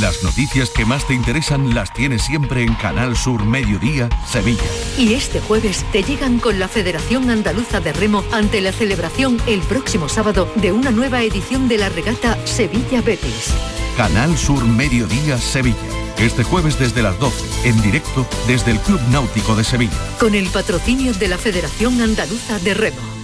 Las noticias que más te interesan las tienes siempre en Canal Sur Mediodía, Sevilla. Y este jueves te llegan con la Federación Andaluza de Remo ante la celebración el próximo sábado de una nueva edición de la regata Sevilla Betis. Canal Sur Mediodía, Sevilla. Este jueves desde las 12, en directo desde el Club Náutico de Sevilla. Con el patrocinio de la Federación Andaluza de Remo.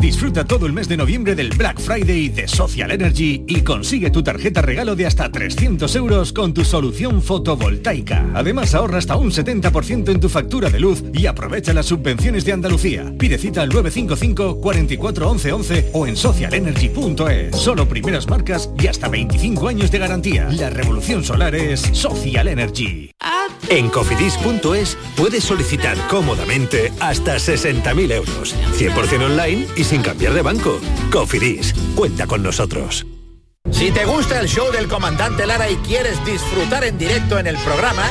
Disfruta todo el mes de noviembre del Black Friday de Social Energy y consigue tu tarjeta regalo de hasta 300 euros con tu solución fotovoltaica. Además ahorra hasta un 70% en tu factura de luz y aprovecha las subvenciones de Andalucía. Pide cita al 955 44 11 11 o en socialenergy.es. Solo primeras marcas y hasta 25 años de garantía. La revolución solar es Social Energy. En cofidis.es puedes solicitar cómodamente hasta 60.000 euros, 100% online y sin cambiar de banco. Cofidis, cuenta con nosotros. Si te gusta el show del comandante Lara y quieres disfrutar en directo en el programa,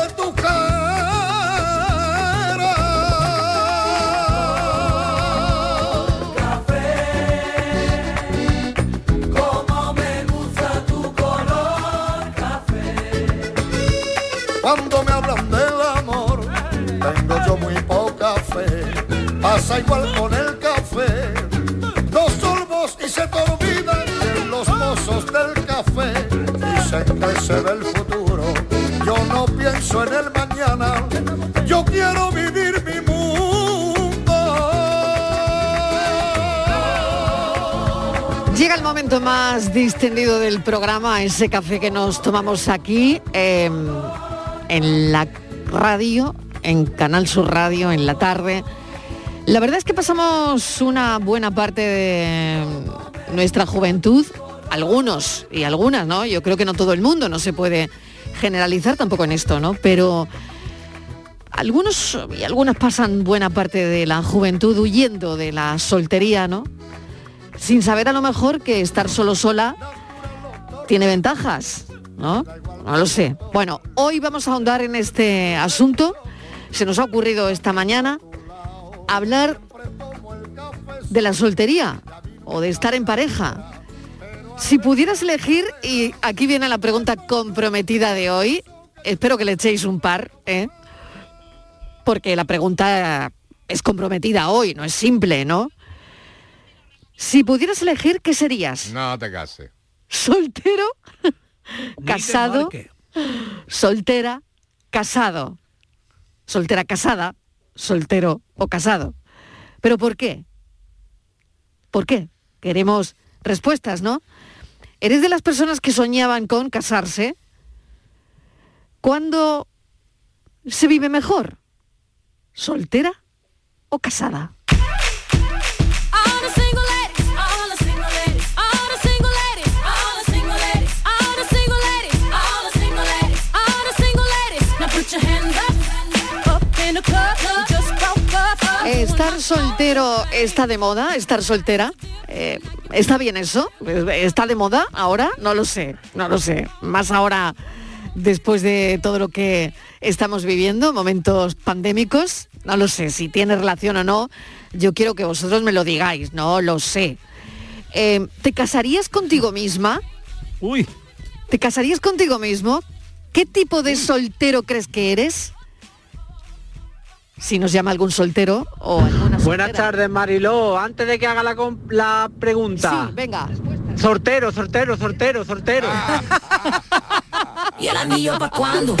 Pasa igual con el café. Dos sorbos y se te de los mozos del café. Dicen que se ve el futuro. Yo no pienso en el mañana. Yo quiero vivir mi Llega el momento más distendido del programa, ese café que nos tomamos aquí eh, en la radio, en Canal Sur Radio, en la tarde. La verdad es que pasamos una buena parte de nuestra juventud, algunos y algunas, ¿no? Yo creo que no todo el mundo, no se puede generalizar tampoco en esto, ¿no? Pero algunos y algunas pasan buena parte de la juventud huyendo de la soltería, ¿no? Sin saber a lo mejor que estar solo sola tiene ventajas, ¿no? No lo sé. Bueno, hoy vamos a ahondar en este asunto se nos ha ocurrido esta mañana hablar de la soltería o de estar en pareja. Si pudieras elegir, y aquí viene la pregunta comprometida de hoy, espero que le echéis un par, ¿eh? porque la pregunta es comprometida hoy, no es simple, ¿no? Si pudieras elegir, ¿qué serías? No te cases. ¿Soltero? ¿Casado? ¿Soltera? ¿Casado? ¿Soltera casada? ¿Soltero o casado? ¿Pero por qué? ¿Por qué? Queremos respuestas, ¿no? ¿Eres de las personas que soñaban con casarse? ¿Cuándo se vive mejor? ¿Soltera o casada? ¿Estar soltero está de moda? ¿Estar soltera? Eh, ¿Está bien eso? ¿Está de moda ahora? No lo sé, no lo sé. Más ahora después de todo lo que estamos viviendo, momentos pandémicos, no lo sé si tiene relación o no. Yo quiero que vosotros me lo digáis, no lo sé. Eh, ¿Te casarías contigo misma? Uy. ¿Te casarías contigo mismo? ¿Qué tipo de soltero crees que eres? Si nos llama algún soltero o alguna Buenas soltera. tardes, Mariló. Antes de que haga la, la pregunta. Sí, venga. Sortero, sortero, sortero, sortero. ¿Y el anillo para cuándo?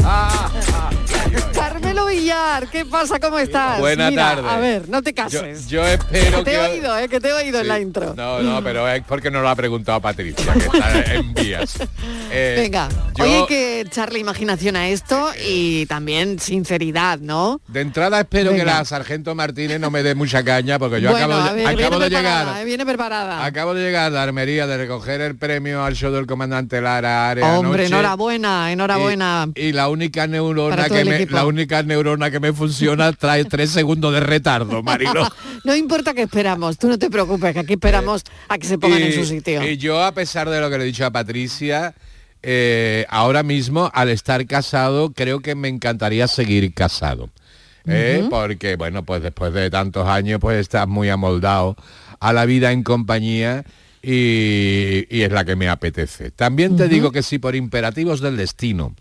Carmelo Villar, ¿qué pasa? ¿Cómo estás? Buenas Mira, tardes. A ver, no te cases. yo espero que te que... he oído, eh, que te he oído en la intro. No, no, pero es porque no lo ha preguntado Patricia, que está en vías. Eh, Venga, yo- hoy hay que echarle imaginación a esto y también sinceridad, ¿no? De entrada espero que la Sargento Martínez no me dé mucha caña porque yo bueno, acabo, a de, ver, viene acabo de preparada, llegar. eh, viene preparada. Acabo de llegar de Armería de recoger el premio al show del comandante Lara Área Hombre, anoche. enhorabuena, enhorabuena. Y la única neurona que el me, la única neurona que me funciona trae tres segundos de retardo, Marilo. No importa que esperamos, tú no te preocupes, que aquí esperamos a que se pongan en su sitio. y yo, a pesar de lo que le he dicho a Patricia, eh, ahora mismo, al estar casado, creo que me encantaría seguir casado. ¿eh? Porque, bueno, pues después de tantos años, pues estás muy amoldado a la vida en compañía y, y es la que me apetece. También te digo que si por imperativos del destino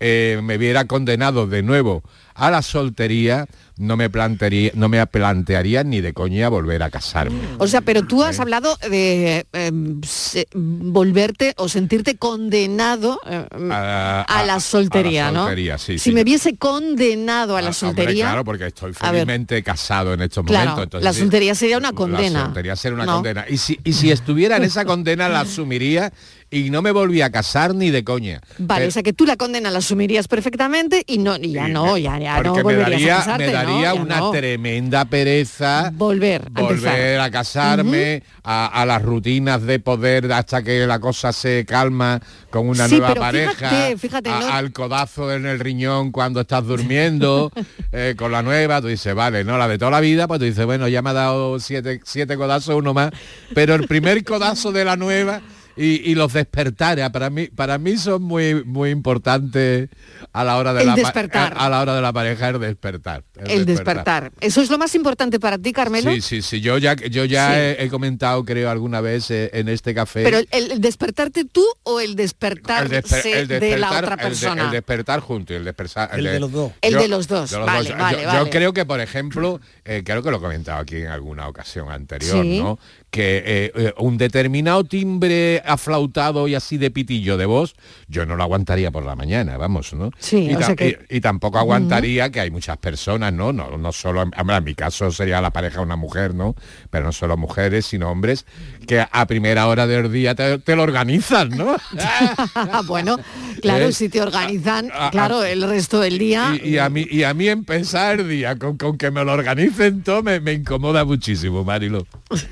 eh, me viera condenado de nuevo a la soltería, no me plantearía, no me plantearía ni de coña volver a casarme. O sea, pero tú has hablado de eh, se- volverte o sentirte condenado eh, A, a la soltería, a la ¿no? sí, si sí. me viese condenado a la Ah, hombre, soltería, claro, porque estoy felizmente casado en estos claro, momentos. entonces la soltería sería una La condena. soltería sería una ¿no? condena. Y si, y si estuviera en esa condena, la asumiría y no me volvía a casar ni de coña. Vale, Pero- o sea que tú la condena la asumirías perfectamente y no y ya no, ya, ya no me daría, a casarte, me daría una no. tremenda pereza volver a volver a casarme, a, a las rutinas de poder hasta que la cosa se calma con una Sí, nueva pero pareja, fíjate, fíjate, a- no- al codazo en el riñón cuando estás durmiendo, eh, con la nueva, tú dices, vale, no, la de toda la vida, pues tú dices, bueno, ya me ha dado siete, siete codazos, uno más, pero el primer codazo de la nueva y, y los despertares, para mí, para mí son muy, muy importantes a la hora de El la despertar. A, a la hora de la pareja el despertar. El despertar. ¿Eso es lo más importante para ti, Carmelo? Sí, sí, sí. Yo ya, yo ya Sí. he, he comentado, creo, alguna vez eh, en este café. Pero el, el despertarte tú o el despertarse el, desper- el de la despertar- otra el de- persona. El, despertar junto y el despertar. El de los dos. El de los dos, vale, Yo- vale, yo, vale. yo creo que, por ejemplo, eh, creo que lo he comentado aquí en alguna ocasión anterior, Sí. ¿no? Que eh, eh, un determinado timbre aflautado y así de pitillo de voz, yo no lo aguantaría por la mañana, vamos, ¿no? Sí, y, o ta- sea que- y- y tampoco aguantaría que hay muchas personas, ¿no? No, no solo, en mi caso sería la pareja una mujer, ¿no? Pero no solo mujeres, sino hombres, que a primera hora del día te, te lo organizan, ¿no? bueno, claro, Eh, si te organizan, a- a- claro, el resto del día. Y, y a mí, y a mí empezar el día con, con que me lo organicen todo me, me incomoda muchísimo, Marilo. Es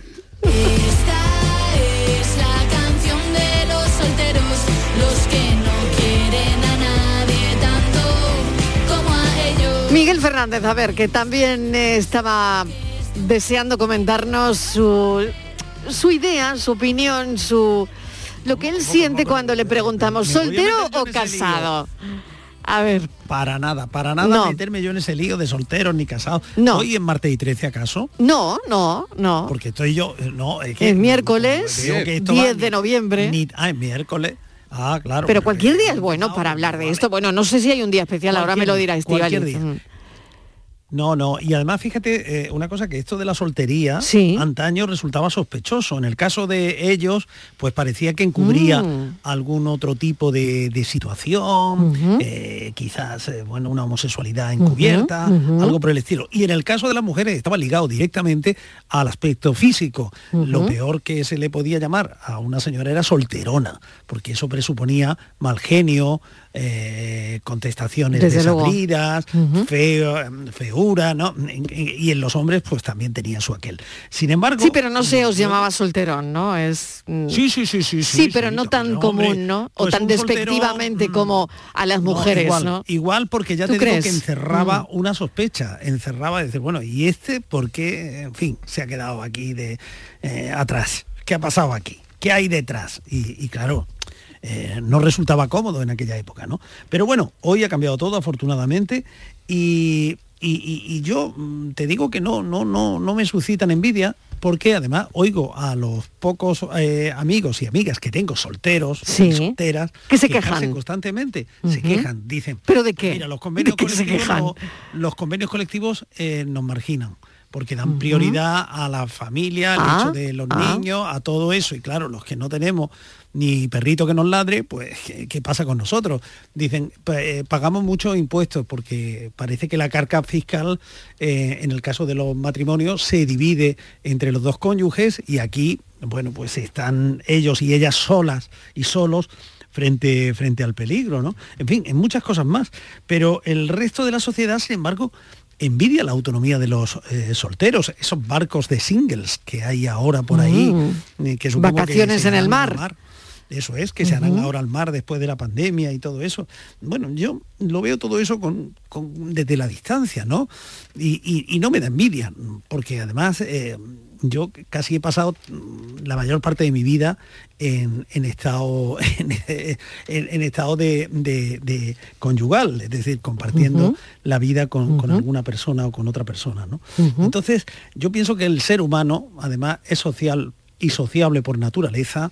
la canción de los solteros, los que no quieren a nadie tanto como a ellos. Miguel Fernández, a ver, que también estaba deseando comentarnos su, su idea, su opinión, su lo que él siente cuando le preguntamos, ¿soltero o lío. A ver. Para nada, para nada No. meterme yo en ese lío de solteros ni casados. No. ¿Hoy en martes y 13 acaso? No, no, no. Porque estoy yo, eh, no, es que... Es miércoles, que esto 10 va de noviembre. ni- ah, es miércoles. Ah, claro. Pero cualquier día es bueno para hablar de esto. Bueno, no sé si hay un día especial, ahora me lo dirá Cualquier día. No, no, y además fíjate eh, una cosa que esto de la soltería antaño resultaba sospechoso. En el caso de ellos, pues parecía que encubría Mm. algún otro tipo de, de situación, eh, quizás eh, bueno una homosexualidad encubierta, algo por el estilo. Y en el caso de las mujeres estaba ligado directamente al aspecto físico. Lo peor que se le podía llamar a una señora era solterona, porque eso presuponía mal genio, eh, contestaciones Desde desabridas, feo, em, feura, ¿no? Y en los hombres pues también tenía su aquel. Sin embargo... Sí, pero no se os llamaba solterón, ¿no? Es mm, Sí, sí, sí, sí. Sí, pero no tan común, hombre, ¿no? O pues tan despectivamente como a las mujeres, igual, ¿no? Igual porque ya ¿Tú te digo crees? que encerraba Mm. una sospecha, encerraba decir, bueno, ¿y este por qué, en fin, se ha quedado aquí de eh, atrás? ¿Qué ha pasado aquí? ¿Qué hay detrás? Y, y claro, eh, no resultaba cómodo en aquella época, ¿no? Pero bueno, hoy ha cambiado todo, afortunadamente, y, y- yo mm, te digo que no, no, no, no me suscitan envidia, porque además oigo a los pocos eh, amigos y amigas que tengo solteros Sí. solteras Que se quejan. constantemente, se quejan, dicen. ¿Pero de qué? Mira, los convenios ¿De qué se colectivos, quejan? no- los convenios colectivos eh, nos marginan porque dan prioridad a la familia, al Ah, hecho de los ah. niños, a todo eso. Y claro, los que no tenemos ni perrito que nos ladre, pues ¿qué, qué pasa con nosotros? Dicen, eh, pagamos muchos impuestos porque parece que la carga fiscal, eh, en el caso de los matrimonios, se divide entre los dos cónyuges y aquí, bueno, pues están ellos y ellas solas y solos frente, frente al peligro, ¿no? En fin, en muchas cosas más. Pero el resto de la sociedad, sin embargo, envidia la autonomía de los eh, solteros, esos barcos de singles que hay ahora por ahí. Mm. eh, que que Vacaciones se en el mar. Eso es, que se harán ahora al mar después de la pandemia y todo eso. Bueno, yo lo veo todo eso con, con- desde la distancia, ¿no? Y, y- y no me da envidia, porque además eh, yo casi he pasado mm, la mayor parte de mi vida en, en estado en, estado de, de- de conyugal, es decir, compartiendo la vida con, con alguna persona o con otra persona, ¿no? Entonces, yo pienso que el ser humano, además, es social y sociable por naturaleza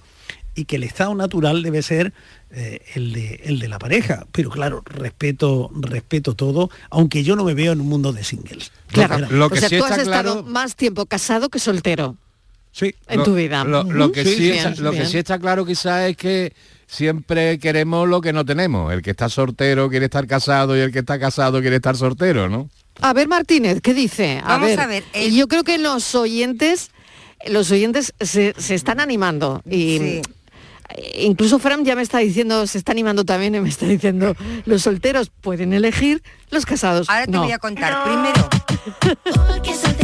y que el estado natural debe ser eh, el, de, el de la pareja. Pero claro, respeto, respeto todo, aunque yo no me veo en un mundo de singles. Claro, No, o sea, tú has estado más tiempo casado que soltero. Sí. En Lo- tu vida. Lo, lo que, Sí, sí, bien, está- lo que sí está claro quizás es que siempre queremos lo que no tenemos. El que está soltero quiere estar casado y el que está casado quiere estar soltero, ¿no? A ver, Martínez, ¿qué dice? A Vamos ver, a ver, Yo creo que los oyentes, los oyentes se, se están animando y incluso Fran ya me está diciendo, se está animando también y me está diciendo, los solteros pueden elegir, los casados. Ahora te no. voy a contar. Primero,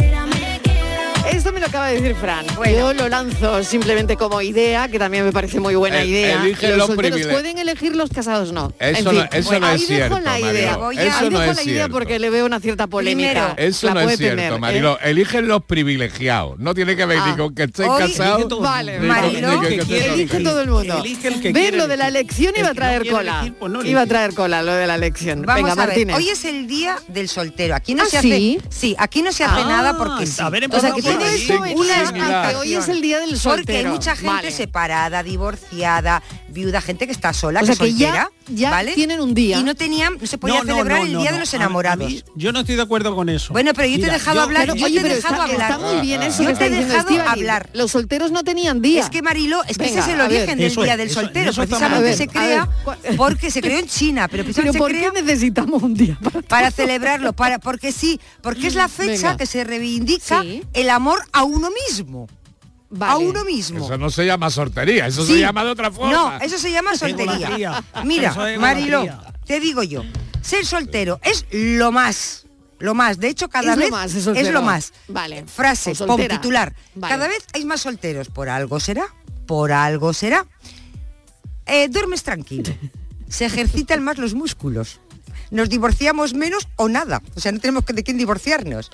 me lo acaba de decir Fran. Yo lo lanzo simplemente como idea, que también me parece muy buena El- idea. eligen los los solteros pueden elegir, los casados no. Eso En no- fin, eso no ahí es dejo cierto, la idea. Mariló. Ahí Eso dejo no es la idea cierto. porque le veo una cierta polémica. Eso La no es puede cierto, tener, ¿eh? Eligen los privilegiados. No tiene que ver Ah. ni con que estén casados. Vale, elige todo el mundo. ¿Ven lo de la elección iba a no traer cola? no iba a traer cola lo de la elección. Venga, a ver. Martínez. Hoy es el día del soltero. Aquí no ¿Ah, se hace. sí? Aquí no se hace Ah, nada porque sí. ahí. a que hoy es el día del soltero. Porque hay mucha gente Vale. separada, divorciada, viuda, gente que está sola, O que sea, que ya- soltera, ya ¿vale? tienen un día. Y no tenían, no se podía No, no, celebrar no, el día no. de los enamorados. mí- yo no estoy de acuerdo con eso. Bueno, pero yo te he dejado yo- hablar, yo oye, te he dejado está, hablar. está muy bien eso Yo te he diciendo dejado hablar. Los solteros no tenían día. Es que Marilo, es que Venga, ese es el origen del Eso día es, del eso- soltero. eso precisamente se ver, crea porque se creó en China, pero Pero precisamente ¿por se qué necesitamos un día para celebrarlo, para porque sí, porque es la fecha que se reivindica el amor a uno mismo. Vale. A uno mismo. Eso no se llama sortería, eso Sí. se llama de otra forma. No, eso se llama soltería. Mira, egolatría. te digo yo, ser soltero es lo más. Lo más, de hecho cada Es lo vez más, es lo más. Vale. Frase, pom, titular. Vale. Cada vez hay más solteros, por algo será, por algo será. Eh, duermes tranquilo. Se ejercitan más los músculos. Nos divorciamos menos o nada. O sea, no tenemos que- de quién divorciarnos.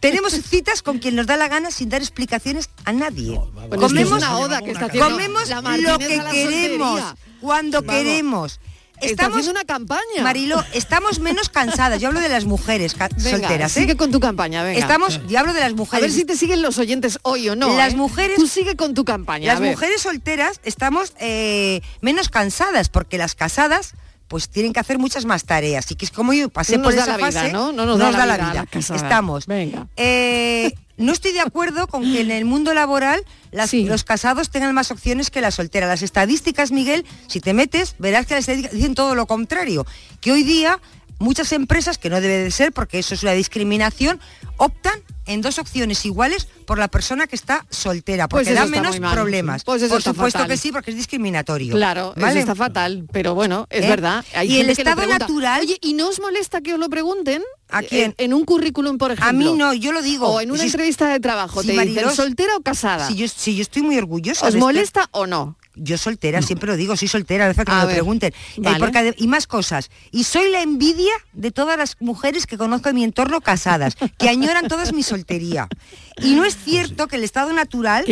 Tenemos citas con quien nos da la gana sin dar explicaciones a nadie. Es comemos una oda que está haciendo comemos la lo que a la queremos, soltería. cuando Vamos. queremos. estamos haciendo una campaña. Marilo, estamos menos cansadas. Yo hablo de las mujeres ca- Venga, solteras, ¿eh? sigue con tu campaña, venga. Estamos, yo hablo de las A mujeres. ver si te siguen los oyentes hoy o no. Las ¿eh? mujeres- Tú sigue con tu campaña. Las a ver. mujeres solteras estamos eh, menos cansadas porque las casadas pues tienen que hacer muchas más tareas y que es como yo pasé No por nos esa la vida, fase ¿no? No nos da la vida a las casadas. estamos Venga. Eh, no estoy de acuerdo con que en el mundo laboral las- los casados tengan más opciones que las solteras las estadísticas Miguel si te metes verás que las estadísticas dicen todo lo contrario que hoy día muchas empresas que no debe de ser porque eso es una discriminación optan en dos opciones iguales por la persona que está soltera Pues porque eso da menos problemas Pues por supuesto fatal. que sí porque es discriminatorio Claro, eso ¿vale? está fatal, pero bueno, es ¿Eh? verdad. Hay Y el estado natural- Oye, ¿y no os molesta que os lo pregunten? ¿A quién? En, en un currículum, por ejemplo. A mí no, yo lo digo. O en una Si- entrevista de trabajo, si te dicen soltera o casada. Si yo, si yo estoy muy orgullosa. ¿Os de este- molesta o no? Yo soltera, siempre lo digo, soy soltera, a veces que A me ver, pregunten. Eh, porque y más cosas. Y soy la envidia de todas las mujeres que conozco en mi entorno casadas, que añoran todas mi soltería. Y no es cierto que el estado natural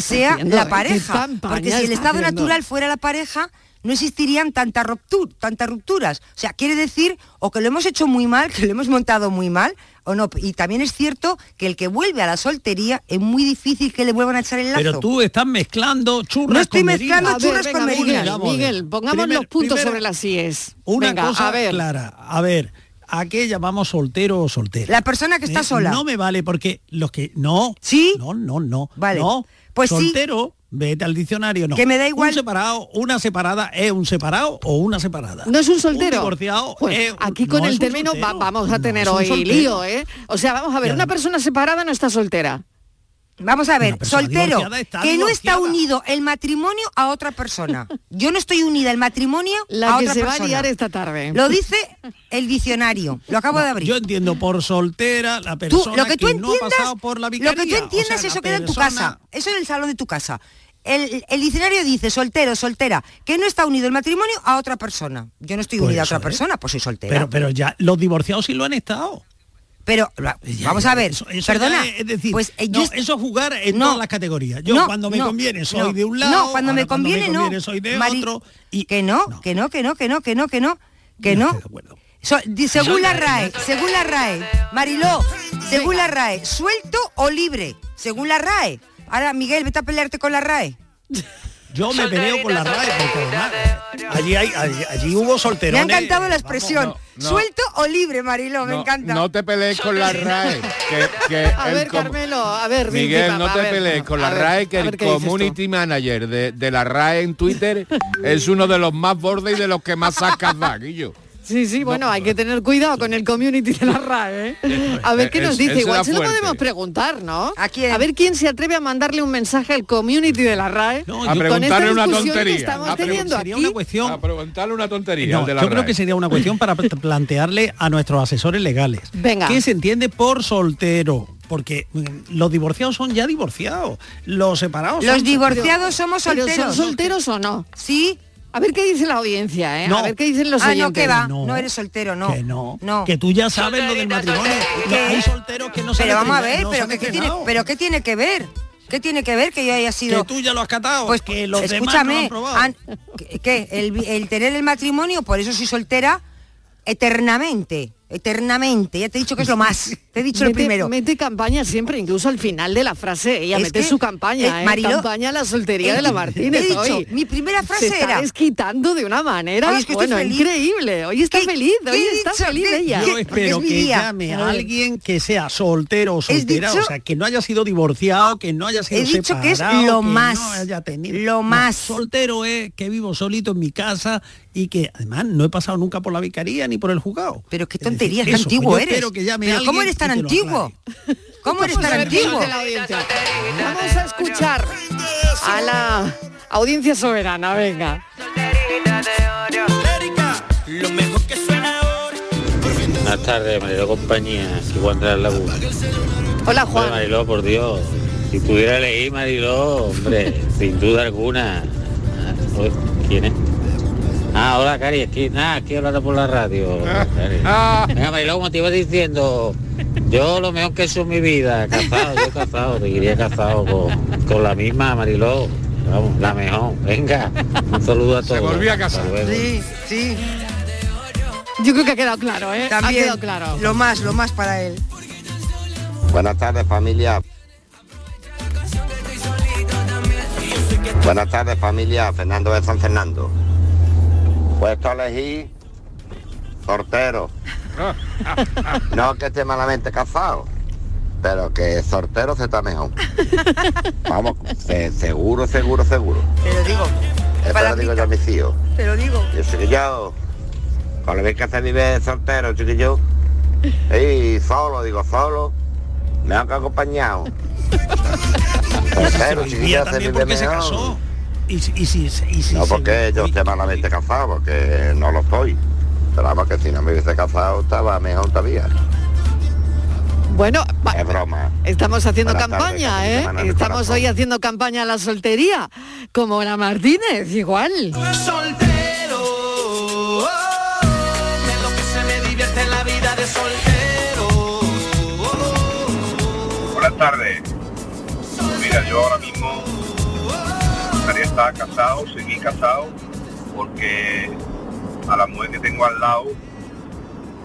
sea haciendo, eh? la ¿Qué pareja. campaña Porque si el estado haciendo? natural fuera la pareja, no existirían tantas ruptur- tantas rupturas. O sea, quiere decir o que lo hemos hecho muy mal, que lo hemos montado muy mal, o no. Y también es cierto que el que vuelve a la soltería es muy difícil que le vuelvan a echar el lazo. Pero tú estás mezclando churras No estoy con mezclando ver, churras venga, con Miguel, merinas. Vamos a ver. Miguel, pongamos Primer- los puntos primero, sobre las IES. Una Venga, cosa a ver. clara. A ver, ¿a qué llamamos soltero o soltera? La persona que está Eh, sola. No me vale porque los que... No. ¿Sí? No, no, no. Vale. No. Pues sí. soltero, vete al diccionario, no. Que me da igual. Un separado, una separada es un separado o una separada. ¿No es un soltero? Un divorciado Pues es- aquí con el término va- vamos a tener hoy lío, ¿eh? O sea, vamos a ver, una persona separada no está soltera. Vamos a ver, persona soltero, que no está unido el matrimonio a otra persona. Yo no estoy unida el matrimonio La a que otra se va a persona. liar esta tarde. Lo dice el diccionario. Lo acabo No, de abrir. Yo entiendo por soltera la Tú, persona lo que tú no ha entiendas, pasado por la lo que tú o entiendas, sea, eso queda en tu persona- casa. Eso en el salón de tu casa. El, el diccionario dice soltero, soltera, que no está unido el matrimonio a otra persona. Yo no estoy Pues unida a otra es. persona, pues soy soltera. Pero, pero ya los divorciados sí lo han estado. Pero vamos a ver, Eso- eso perdona, es, decir, pues eh, no, yo- eso es jugar en No. todas las categorías. Yo No, cuando me no, conviene soy no. de un lado, No, cuando me conviene, conviene no. soy de Mari- otro. que no, que no, que no, que no, que no, que no, que no. So- di- según la RAE, según la RAE, Mariló, según la RAE, suelto o libre, según la RAE. Ahora, Miguel, vete a pelearte con la RAE. Yo me peleo con la RAE porque además allí, hay, allí, allí hubo Me solterones. ha encantado la expresión. No. Suelto o libre, Mariló, me No, encanta. no te pelees con la RAE. Que, que A ver, com- Carmelo, a ver, Miguel, Vinci, no papá, te ver, pelees con la a ver, RAE, que el community manager de, de la RAE en Twitter es uno de los más bordes y de los que más sacas da, Guillo. Sí, sí, bueno, hay que tener cuidado con el community de la RAE. ¿eh? A ver qué nos Es- dice. Igual se lo podemos preguntar, ¿no? ¿A quién? A ver quién se atreve a mandarle un mensaje al community de la RAE. A con esta preguntarle una discusión tontería. que estamos A pregun- teniendo sería aquí. una cuestión. A preguntarle una tontería No, al de la yo creo que sería una cuestión para pl- plantearle a nuestros asesores legales. Venga. ¿Qué se entiende por soltero? Porque mm, los divorciados son ya divorciados. Los separados Los son- divorciados somos Pero solteros. ¿Son solteros o no? Sí. A ver qué dice la audiencia, ¿eh? No. A ver qué dicen los Ah, no, que va. No. No. eres soltero, no. Que no, No. que tú ya sabes lo del matrimonio. Hay solteros que no saben Pero vamos a ver, no pero se que, ¿qué tiene, pero qué tiene que ver? ¿Qué tiene que ver que yo haya sido que tú ya lo has catado, Pues que los demás no lo escúchame, han probado. an- ¿qué- ¿qué? El, el tener el matrimonio, por eso soy soltera eternamente, eternamente. Ya te he dicho que es lo más. Te he dicho el Mete- primero. Mete campaña siempre, incluso al final de la frase. Ella Es mete que, su campaña, eh, ¿eh? Mariló, campaña a la soltería de la Martínez. he dicho, hoy. mi primera frase Se era- desquitando de una manera, es que bueno, feliz. increíble. Hoy está ¿Qué- feliz, qué hoy está dicho? feliz ¿Qué- ella. Yo espero es que llame A alguien que sea soltero o soltera, dicho- o sea, que no haya sido divorciado, que no haya sido He dicho que es separado, lo que más, no haya tenido- lo No, más. soltero es que vivo solito en mi casa y que además no he pasado nunca por la vicaría ni por el juzgado. Pero qué Es decir, tonterías, qué eso, antiguo yo eres. espero que llame Pero a ¿cómo eres tan y antiguo? ¿Cómo eres tan antiguo? Vamos a escuchar a la audiencia soberana, venga. Buenas tardes, Mariló Compañía, aquí Juan de la Laguna. Hola, Hombre, Juan. Mariló, por Dios, si pudiera elegir Mariló, hombre, sin duda alguna. Ah, ¿Quién es? Ah, hola, Cari, aquí, nada, aquí hablando por la radio. Cari. Venga, Mariló, como te iba diciendo, yo lo mejor que he hecho en mi vida, casado, yo casado, seguiría casado con, con la misma Mariló. vamos, la mejor. Venga, un saludo a todos. volvió a luego. Sí, sí. Yo creo que ha quedado claro, ¿eh? También ha quedado claro. lo más, lo más para él. Buenas tardes familia. Buenas tardes familia, Fernando de San Fernando. Puesto a elegir sortero. No que esté malamente casado, pero que sortero se está mejor. Vamos, se- seguro, seguro, seguro. Te lo digo, Eso lo digo yo a mis hijos. te lo digo. Yo chiquillo, con la vez que se vive soltero, chiquillo. Y solo, digo solo, me han acompañado. Soltero, chiquillo, se también vive mejor. Y, si- y si, y si No se- porque yo esté malamente casado, porque no lo estoy. Pero vamos que si no me hubiese casado estaba mejor todavía. Bueno, Es broma. estamos haciendo Buenas campaña, ¿eh? Estamos hoy haciendo campaña a la soltería, como la Martínez, igual. Soltero, oh, de lo que se me divierte en la vida de soltero. Buenas tardes. Mira, yo ahora mismo gustaría estar casado, seguir casado, porque a la mujer que tengo al lado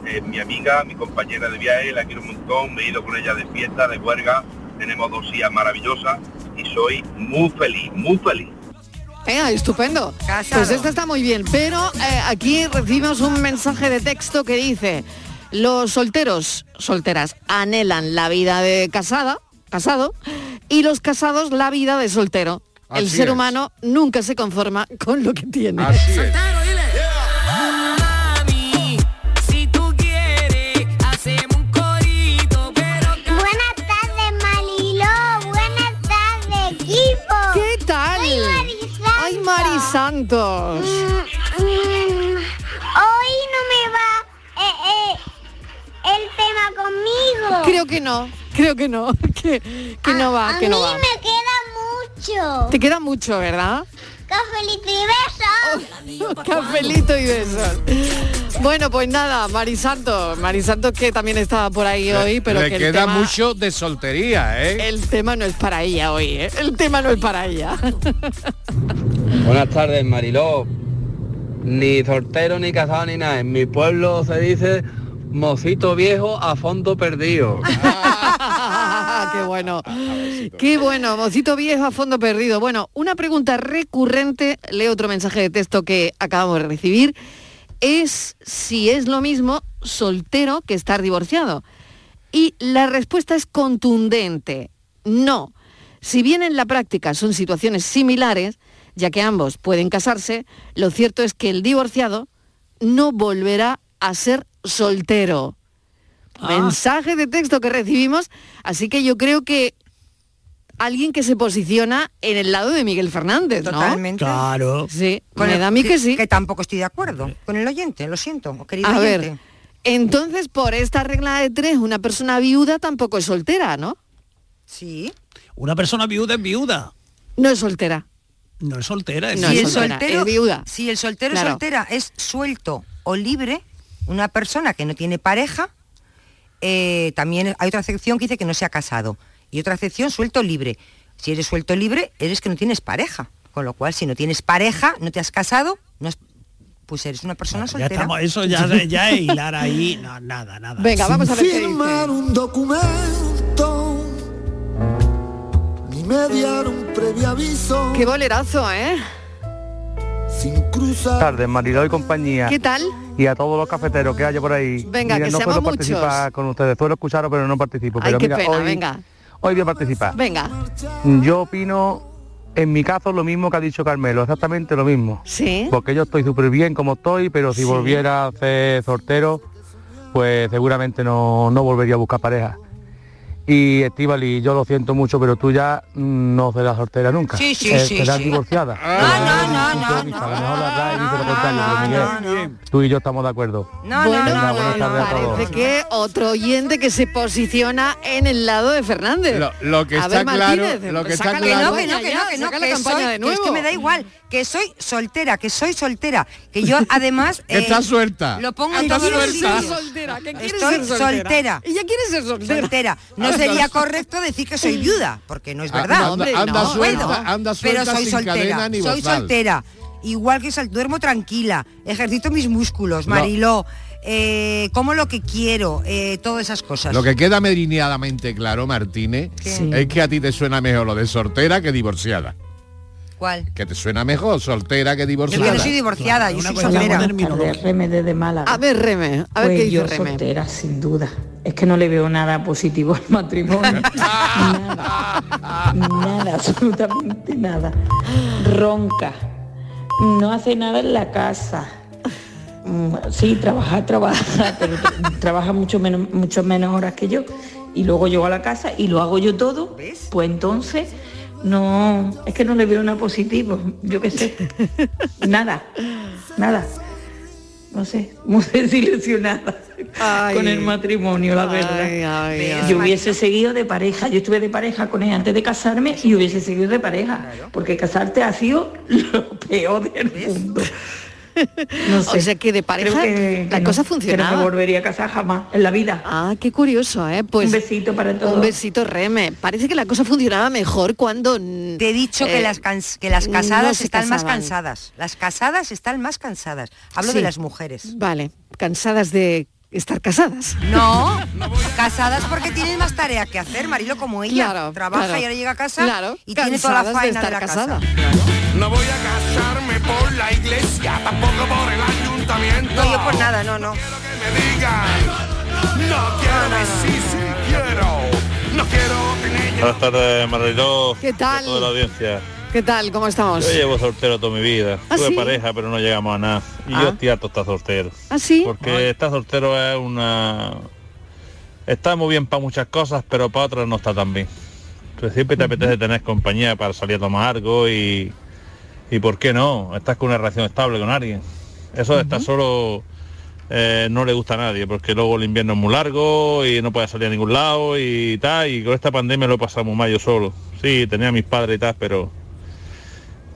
es mi amiga, mi compañera de viaje, la quiero un montón, me he ido con ella de fiesta, de huelga, tenemos dos días maravillosas y soy muy feliz, muy feliz. Venga, estupendo. Pues esto está muy bien, pero eh, aquí recibimos un mensaje de texto que dice, los solteros, solteras, anhelan la vida de casada, casado, y los casados la vida de soltero. El ser es. humano nunca se conforma con lo que tiene. Así es. Mami, si tú quieres, hacemos un corito, pero Buenas tardes. Buenas tardes, equipo. ¿Qué tal? Ay, Mari Santos. Mm, mm, hoy no me va eh, eh, el tema conmigo. Creo que no, creo que no, que, que no va, A que no va. me queda mucho. Te queda mucho, ¿verdad? Cafelito y besos. Cafelito y besos. Bueno, pues nada, Marisanto, Marisanto que también estaba por ahí hoy, pero Le que queda tema, mucho de soltería, ¿eh? el tema no es para ella hoy, ¿eh? El tema no es para ella. Buenas tardes, Mariló. Ni soltero, ni casado, ni nada. En mi pueblo se dice mocito viejo a fondo perdido. qué bueno. Qué bueno, mocito viejo a fondo perdido. Bueno, una pregunta recurrente, leo otro mensaje de texto que acabamos de recibir, es si es lo mismo soltero que estar divorciado. Y la respuesta es contundente. No. Si bien en la práctica son situaciones similares, ya que ambos pueden casarse, lo cierto es que el divorciado no volverá a ser soltero. Mensaje de texto que recibimos, así que yo creo que alguien que se posiciona en el lado de Miguel Fernández, ¿no? Totalmente. Claro. Sí, Con me el- da a mí que sí. Que tampoco estoy de acuerdo con el oyente, lo siento, querido A oyente. ver, entonces por esta regla de tres, una persona viuda tampoco es soltera, ¿no? Sí. Una persona viuda es viuda. No es soltera. No es soltera, es No si es el soltera, soltero, es viuda. Si el soltero Claro. soltera es suelto o libre, una persona que no tiene pareja, eh, también hay otra excepción que dice que no se ha casado. Y otra excepción, suelto libre. Si eres suelto libre, eres que no tienes pareja. Con lo cual, si no tienes pareja, no te has casado, no has- pues eres una persona Ya soltera. estamos, eso ya, ya es hilar ahí, no, nada, nada. Venga, vamos a ver qué firmar dice. un documento ni mediar un previo aviso Qué bolerazo, ¿eh? Sin cruzar tardes, Mariló y compañía. ¿Qué tal? Y a todos los cafeteros que haya por ahí. Venga, que no seamos puedo participar muchos. con ustedes. Suelo escucharos, pero no participo. Ay, pero qué mira, pena, hoy, venga. hoy voy a participar. Venga. Yo opino, en mi caso, lo mismo que ha dicho Carmelo, exactamente lo mismo. Sí. Porque yo estoy súper bien como estoy, pero si Sí. volviera a ser sortero, pues seguramente no, no volvería a buscar pareja. Y Estivali, yo lo siento mucho, pero tú ya no serás soltera nunca. Sí, sí, Eh, sí, serás sí. divorciada. no, no, no, no. A lo mejor la RAE dice lo contrario, pero Miguel, Tú y yo estamos de acuerdo. No, Bueno, Venga, buenas tardes a todos. Parece que otro oyente que se posiciona en el lado de Fernández. Lo, lo que A está ver, claro, Martínez, lo que está la Que claro, no, que no, que no, que no, que soy, de que es nuevo. que me da igual, que soy soltera, que soy soltera, que yo además que está suelta. lo pongo Que en todos quieres los ser sitios. soltera, que Estoy ser soltera. soltera. Ella quiere ser soltera. soltera. No Anda. sería correcto decir que soy viuda, porque no es verdad. anda- anda No suelta, anda pero suelta soy sin soltera. cadena ni soy soltera. Igual que sal- duermo tranquila, ejercito mis músculos, No. Mariló, eh, como lo que quiero, eh, todas esas cosas. Lo que queda meridianamente claro, Martínez, Sí. es que a ti te suena mejor lo de soltera que divorciada. ¿Cuál? Que te suena mejor soltera que Yo divorciada. no soy divorciada, yo soy de soltera. desde Málaga. A ver, Reme, a ver Pues qué yo Reme. soltera, sin duda. Es que no le veo nada positivo al matrimonio. nada. Nada, absolutamente nada. Ronca. No hace nada en la casa. Mm, Sí, trabaja, trabaja, pero tra- trabaja mucho menos, mucho menos horas que yo. Y luego llego a la casa y lo hago yo todo. Pues entonces no, es que no le veo nada positivo. Yo qué sé. Nada, nada. No sé, muy desilusionada Ay. con el matrimonio, la verdad. Ay, ay, ay. Yo hubiese seguido de pareja, yo estuve de pareja con él antes de casarme y hubiese seguido de pareja, porque casarte ha sido lo peor del mundo. No sé. O sea que de pareja que- la que cosa no, que no funcionaba. me volvería a casar jamás en la vida. Ah, qué curioso, ¿eh? Pues Un besito para todos. Un besito, Reme. Parece que la cosa funcionaba mejor cuando... Te he dicho que, las cans- que las casadas están más cansadas. Las casadas están más cansadas. Hablo Sí. de las mujeres. Vale, cansadas de estar casadas. No, casadas porque tienen más tarea que hacer, Marilo, como ella. Claro, Trabaja claro. y ahora llega a casa Claro, y tiene toda la de faena de, estar la casada. casa. No voy a casarme por la iglesia, tampoco por el ayuntamiento. No, yo por nada, no, no. Me digan, no quiero decir si quiero, no quiero tener Buenas tardes, Mariló. ¿Qué tal? toda la audiencia. ¿Qué tal? ¿Cómo estamos? Yo llevo soltero toda mi vida. ¿Ah, Tuve sí? pareja, pero no llegamos a nada. Y Ah. yo estoy harto estar soltero. ¿Ah, sí? Porque estar soltero es una... Está muy bien para muchas cosas, pero para otras no está tan bien. Pues siempre te apetece tener compañía para salir a tomar algo y... Y por qué no, estás con una relación estable con alguien. Eso de estar solo eh, no le gusta a nadie, porque luego el invierno es muy largo y no puedes salir a ningún lado y tal, y con esta pandemia lo he pasado muy mal yo solo. Sí, tenía a mis padres y tal, pero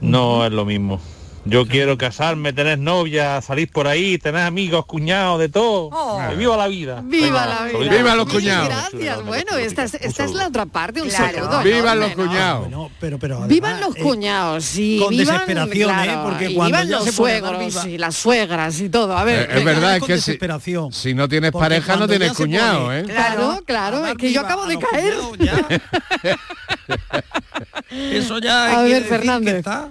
no es lo mismo. Yo quiero casarme, tener novia, salir por ahí, tener amigos, cuñados, de todo. Que viva la vida. Viva Venga, la vida. Viva los cuñados. Gracias. Bueno, esta es, esta es saludo. la otra parte, un Claro. saludo. Vivan los cuñados. No, pero, pero además, Vivan los cuñados, sí. con vivan, desesperación, ¿eh? Porque y cuando vivan ya los se suegros viva- y las suegras y todo. A ver, Eh, es verdad, es que si, desesperación. si no tienes pareja no tienes cuñado, pone- ¿eh? Claro, claro, es que yo acabo de caer. Eso ya A ver, Fernández. que está-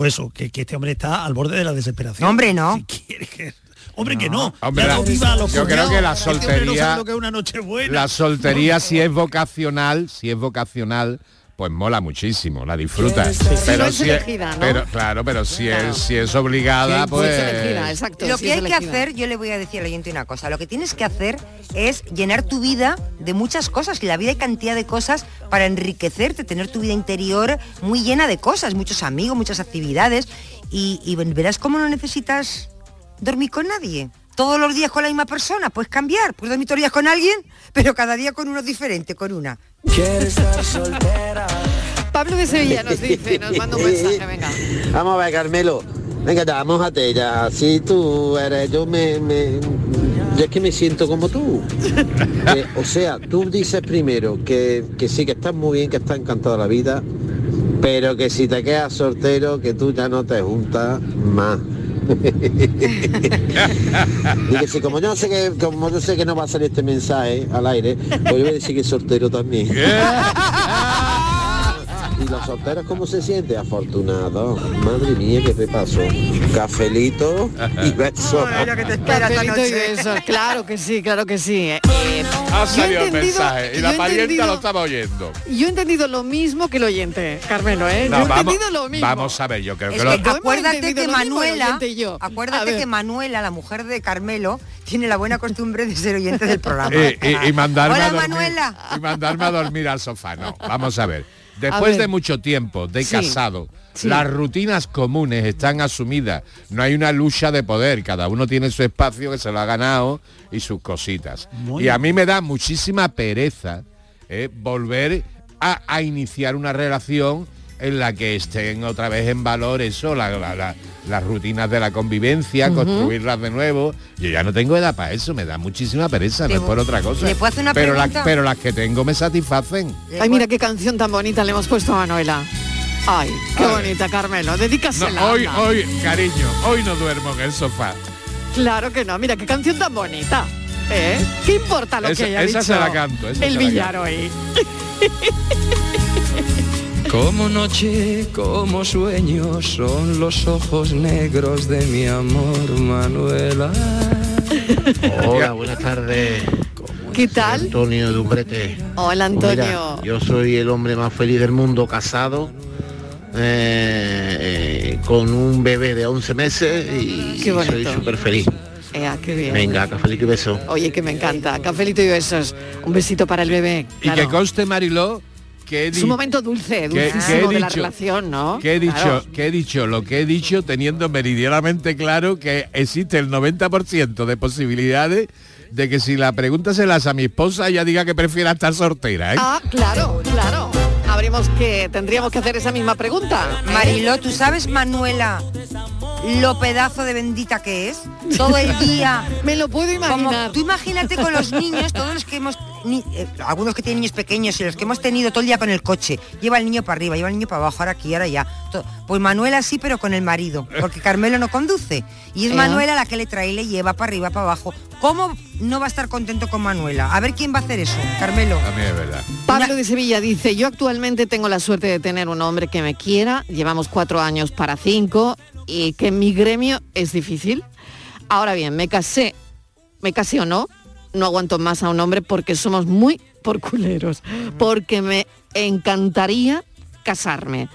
Pues eso, que, que este hombre está al borde de la desesperación. No, hombre, no. Si quiere que- Hombre, que no. Hombre, la- no viva a los yo creo que la Este no soltería- sabe lo que es una noche buena. La soltería si es vocacional, si es vocacional, pues mola muchísimo, la disfrutas. Si no es elegida, ¿no? pero claro, pero si Claro. es si es obligada, Sí, pues es elegida, exacto. Lo sí que hay que hacer, yo le voy a decir al oyente una cosa, lo que tienes que hacer es llenar tu vida de muchas cosas, que la vida hay cantidad de cosas para enriquecerte, tener tu vida interior muy llena de cosas, muchos amigos, muchas actividades, y, y verás cómo no necesitas dormir con nadie. Todos los días con la misma persona, puedes cambiar, puedes dormir todos los días con alguien, pero cada día con uno diferente, con una. Quieres estar soltera. Pablo de Sevilla nos dice, nos manda un mensaje, venga. Vamos a ver, Carmelo. Venga ya, mojate ya. Si tú eres, yo me, me- yo es que me siento como tú. Que, o sea, tú dices primero que, que sí, que estás muy bien, que estás encantado de la vida, pero que si te quedas soltero, que tú ya no te juntas más. que si como yo sé que como yo sé que no va a salir este mensaje al aire, pues yo voy a decir que es soltero también. ¿Y los solteros cómo se siente? Afortunado. Madre mía, qué repaso. Cafelito y besos. Cafelito y besos, claro que sí, claro que sí. Eh, ha yo he salido el entendido- mensaje y yo la he parienta entendido- lo estaba oyendo. Yo he entendido lo mismo que el oyente, Carmelo, ¿eh? No, yo he vamos, entendido lo mismo. vamos a ver, yo creo Es que que lo, acuérdate entendido que lo mismo, el Manuela, oyente y yo. A acuérdate ver. que Manuela, la mujer de Carmelo, tiene la buena costumbre de ser oyente del programa. y, y- y mandarme Hola a dormir, Manuela. y mandarme a dormir al sofá. No, vamos a ver. Después de mucho tiempo de Sí. casado, Sí. las rutinas comunes están asumidas. No hay una lucha de poder. Cada uno tiene su espacio que se lo ha ganado y sus cositas. Muy y a mí me da muchísima pereza eh, volver a, a iniciar una relación en la que estén otra vez en valor eso, la- la- la- las rutinas de la convivencia, construirlas de nuevo. Yo ya no tengo edad para eso, me da muchísima pereza, no es por otra cosa. ¿le puedo hacer una pero, las- pregunta? pero las que tengo me satisfacen. Ay, mira qué canción tan bonita le hemos puesto a Manuela. Ay, qué Ay. bonita, Carmelo. Dedícasela. No, hoy, anda. hoy, cariño, hoy no duermo en el sofá. Claro que no. Mira qué canción tan bonita. ¿Eh? ¿Qué importa lo Esa- que haya esa dicho se la canto, esa el se la billar canto. hoy? Como noche, como sueño, son los ojos negros de mi amor, Manuela. Hola, buenas tardes. ¿Qué tal? Antonio de Umbrete. Hola, Pues mira, Antonio. yo soy el hombre más feliz del mundo, casado, eh, eh, con un bebé de 11 meses y soy súper feliz. Ea, qué bien. Venga, cafelito y beso. Oye, que me encanta. Cafelito y besos. Un besito para el bebé. Y que claro. conste, Mariló, que he Es un momento dulce, que he de la relación, ¿no? que he dicho, Claro. que he dicho lo que he dicho teniendo meridianamente claro que existe el 90% de posibilidades de que si la pregunta se la hace a mi esposa, ella diga que prefiera estar soltera, ¿eh? Ah, claro, claro. Habríamos que, tendríamos que hacer esa misma pregunta. Mariló, ¿tú sabes, Manuela, lo pedazo de bendita que es? Todo el día. Me lo puedo imaginar. tú imagínate con los niños, todos los que hemos, ni- eh, algunos que tienen niños pequeños y los que hemos tenido todo el día con el coche. Lleva el niño para arriba, lleva el niño para abajo, ahora aquí, ahora allá. To- Pues Manuela sí, pero con el marido, porque Carmelo no conduce. Y es. Manuela la que le trae y le lleva para arriba, para abajo. ¿Cómo no va a estar contento con Manuela? A ver quién va a hacer eso, Carmelo. A mí es verdad. Pablo de Sevilla dice, yo actualmente tengo la suerte de tener un hombre que me quiera, llevamos cuatro años para cinco y que mi gremio es difícil. Ahora bien, me casé, me casé o no, no aguanto más a un hombre porque somos muy porculeros, porque me encantaría casarme.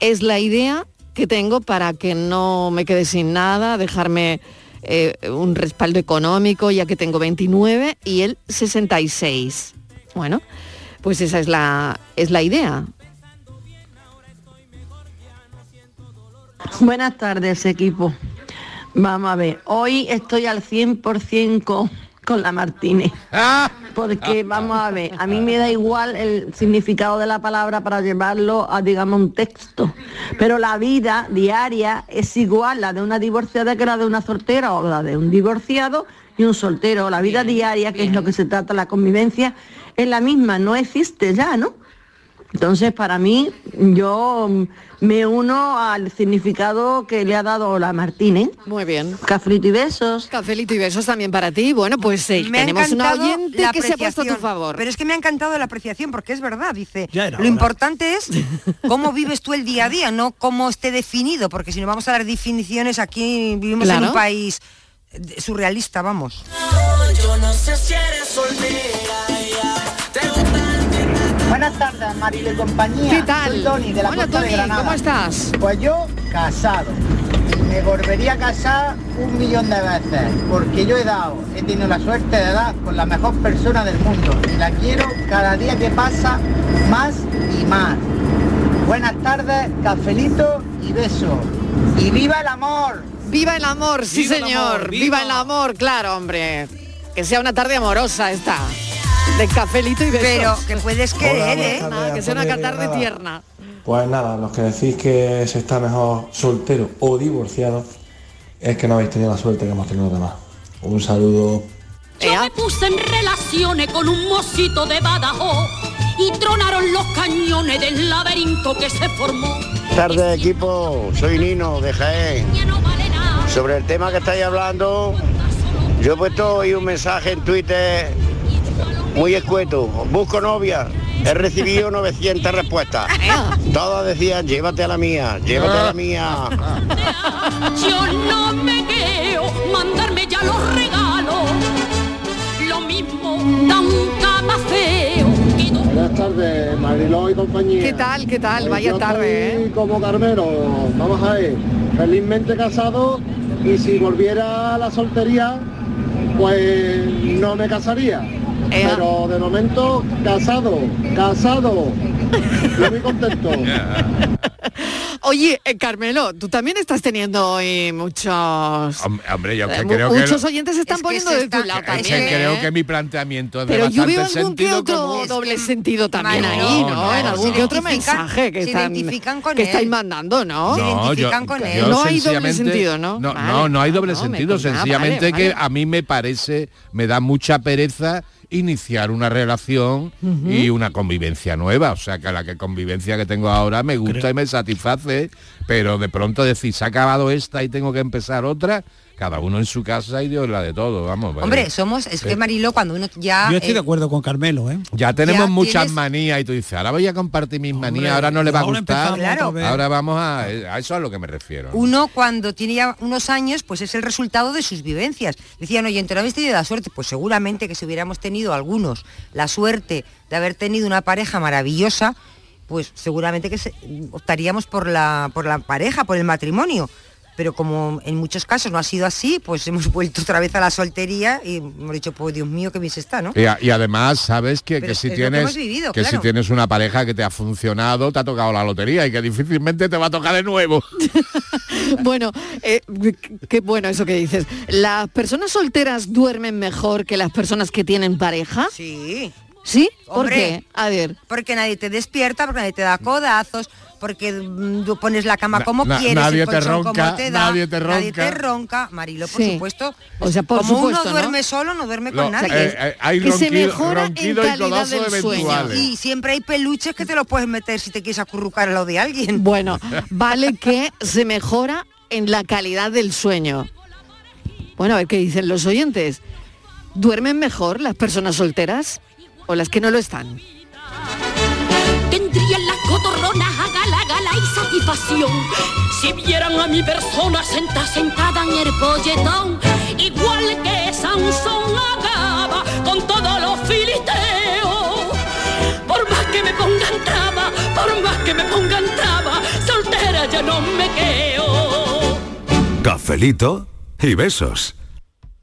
Es la idea que tengo para que no me quede sin nada, dejarme eh, un respaldo económico, ya que tengo 29 y él 66. Bueno, pues esa es la, es la idea. Buenas tardes, equipo. Vamos a ver, hoy estoy al 100% con, con la Martínez. Porque, vamos a ver, a mí me da igual el significado de la palabra para llevarlo a, digamos, un texto. Pero la vida diaria es igual la de una divorciada que la de una soltera o la de un divorciado y un soltero. La vida diaria, que es lo que se trata, la convivencia, es la misma, no existe ya, ¿no? Entonces, para mí, yo me uno al significado que le ha dado la Martínez. Muy bien. Cafelito y besos. Cafelito y besos también para ti. Bueno, pues eh, Me tenemos una oyente la que se ha puesto a tu apreciación. favor. Pero es que me ha encantado la apreciación porque es verdad, dice. Ya era Lo hora. importante es cómo vives tú el día a día, no cómo esté definido, porque si no vamos a dar definiciones aquí vivimos en un país eh, surrealista, vamos. Yo no sé si eres soltera ya. Te gusta Buenas tardes, Marilo y compañía. ¿Qué tal? Soy Tony, de la Hola, Costa de Tony, Granada. ¿cómo estás? Pues yo, casado. Y me volvería a casar un millón de veces, porque yo he dado, he tenido la suerte de dar con la mejor persona del mundo. Y la quiero cada día que pasa más y más. Buenas tardes, cafelito y beso. ¡Y viva el amor! Viva el amor, sí Viva el señor. amor, viva. viva. el amor, claro, hombre. Que sea una tarde amorosa esta. De cafelito y besos. Pero que puedes querer, Hola, ¿eh? tardes, que sea una Antonio de tarde Granada. tierna. Pues nada, los que decís que se está mejor soltero o divorciado es que no habéis tenido la suerte que hemos tenido los demás. Un saludo. Yo me puse en relaciones con un mocito de Badajoz y tronaron los cañones del laberinto que se formó. Tarde equipo, soy Nino de Jaén. Sobre el tema que estáis hablando, yo he puesto hoy un mensaje en Twitter muy escueto. Busco novia. He recibido 900 respuestas. Todas decían, llévate a la mía, llévate a la mía. Yo no me quedo mandarme ya los regalos. Lo mismo da un camafeo. Buenas tardes, Mariló y compañía. ¿Qué tal? ¿Qué tal? Pues Vaya yo tarde, estoy ¿eh? como Carmelo, vamos a ver, felizmente casado y si volviera a la soltería, pues no me casaría. Ea. Pero de momento casado, casado Yo muy contento. Oye, eh, Carmelo, tú también estás teniendo hoy muchos... Hom- Hombre, yo que eh, creo que... muchos oyentes se están que poniendo se de tu está- lado es también. que creo ¿eh? que mi planteamiento es de Pero yo bastante veo algún que sentido otro común. doble sentido también No, ahí, ¿no? no, en no. algún Se que otro identifican- mensaje que, se están, identifican con que él. estáis mandando, ¿no? No, yo- yo No hay doble sencillamente- sentido, ¿no? No, Vale. no, no hay doble No, me sentido. ah, sencillamente vale, que vale. a mí me parece, me da mucha pereza iniciar una relación y una convivencia nueva. O sea, que la que convivencia que tengo ahora me gusta y me satisface, pero de pronto decir, se ha acabado esta y tengo que empezar otra, cada uno en su casa y Dios la de todo, vamos. Hombre, somos, es que Eh, Marilo, cuando uno ya... Yo estoy eh, de acuerdo con Carmelo, ¿eh? Ya tenemos Ya muchas tienes- manías y tú dices, ahora voy a compartir mis manías, ahora no le va a gustar. Claro. Ahora vamos a, a eso es a lo que me refiero. Uno cuando tiene ya unos años, pues es el resultado de sus vivencias. Decían, oye, ¿no habéis tenido la suerte? Pues seguramente que si hubiéramos tenido algunos la suerte de haber tenido una pareja maravillosa, pues seguramente que se- optaríamos por la, por la pareja, por el matrimonio. Pero como en muchos casos no ha sido así, pues hemos vuelto otra vez a la soltería y hemos dicho, pues Dios mío, qué bien se está, ¿no? Y, a- y además sabes que, que si que tienes hemos vivido, que si tienes una pareja que te ha funcionado te ha tocado la lotería y que difícilmente te va a tocar de nuevo Bueno, eh, qué bueno eso que dices. ¿Las personas solteras duermen mejor que las personas que tienen pareja? Sí. ¿Sí? ¿Por Hombre. qué? A ver. Porque nadie te despierta, porque nadie te da codazos, porque mm, tú pones la cama Na- como na- quieres, nadie el te ronca, como te da, nadie te nadie ronca. te ronca, Marilo, por Sí. supuesto. O sea, por como supuesto, uno ¿no? duerme solo, no duerme Lo- con nadie. eh, eh, hay que se mejora en ronquido y calidad del sueño. Y siempre hay peluches que te los puedes meter si te quieres acurrucar al lado de alguien. Bueno, vale que se mejora en la calidad del sueño. Bueno, a ver qué dicen los oyentes. ¿Duermen mejor las personas solteras o las que no lo están? Tendrían las cotorronas a gala, gala Si vieran a mi persona sentada, sentada en el polletón Igual que Sansón acaba con todos los filisteos. Por más que me pongan traba, por más que me pongan traba Soltera ya no me quedo. Cafelito y besos.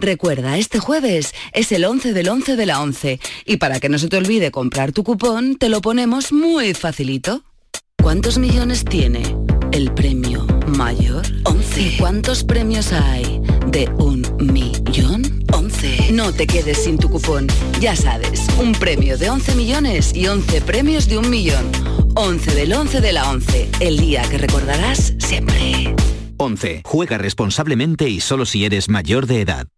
Recuerda, este jueves es el 11 del 11 de la 11 y para que no se te olvide comprar tu cupón, te lo ponemos muy facilito. ¿Cuántos millones tiene el premio mayor? 11. ¿Y cuántos premios hay de un millón? 11. No te quedes sin tu cupón. Ya sabes, un premio de 11 millones y 11 premios de un millón. 11 del 11 de la 11, el día que recordarás siempre. 11. Juega responsablemente y solo si eres mayor de edad.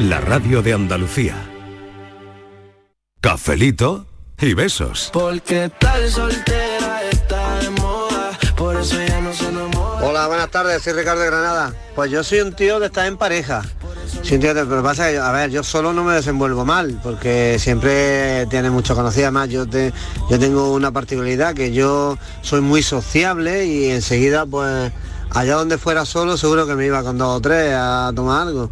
la radio de Andalucía. Cafelito y besos. Porque tal soltera está de moda, por eso ya no se enamora. Hola, buenas tardes, soy Ricardo de Granada. Pues yo soy un tío de estar en pareja. Un tío pero pasa que, a ver, yo solo no me desenvuelvo mal, porque siempre tiene mucho conocido. Además, yo, te, yo tengo una particularidad que yo soy muy sociable y enseguida, pues, allá donde fuera solo, seguro que me iba con dos o tres a tomar algo.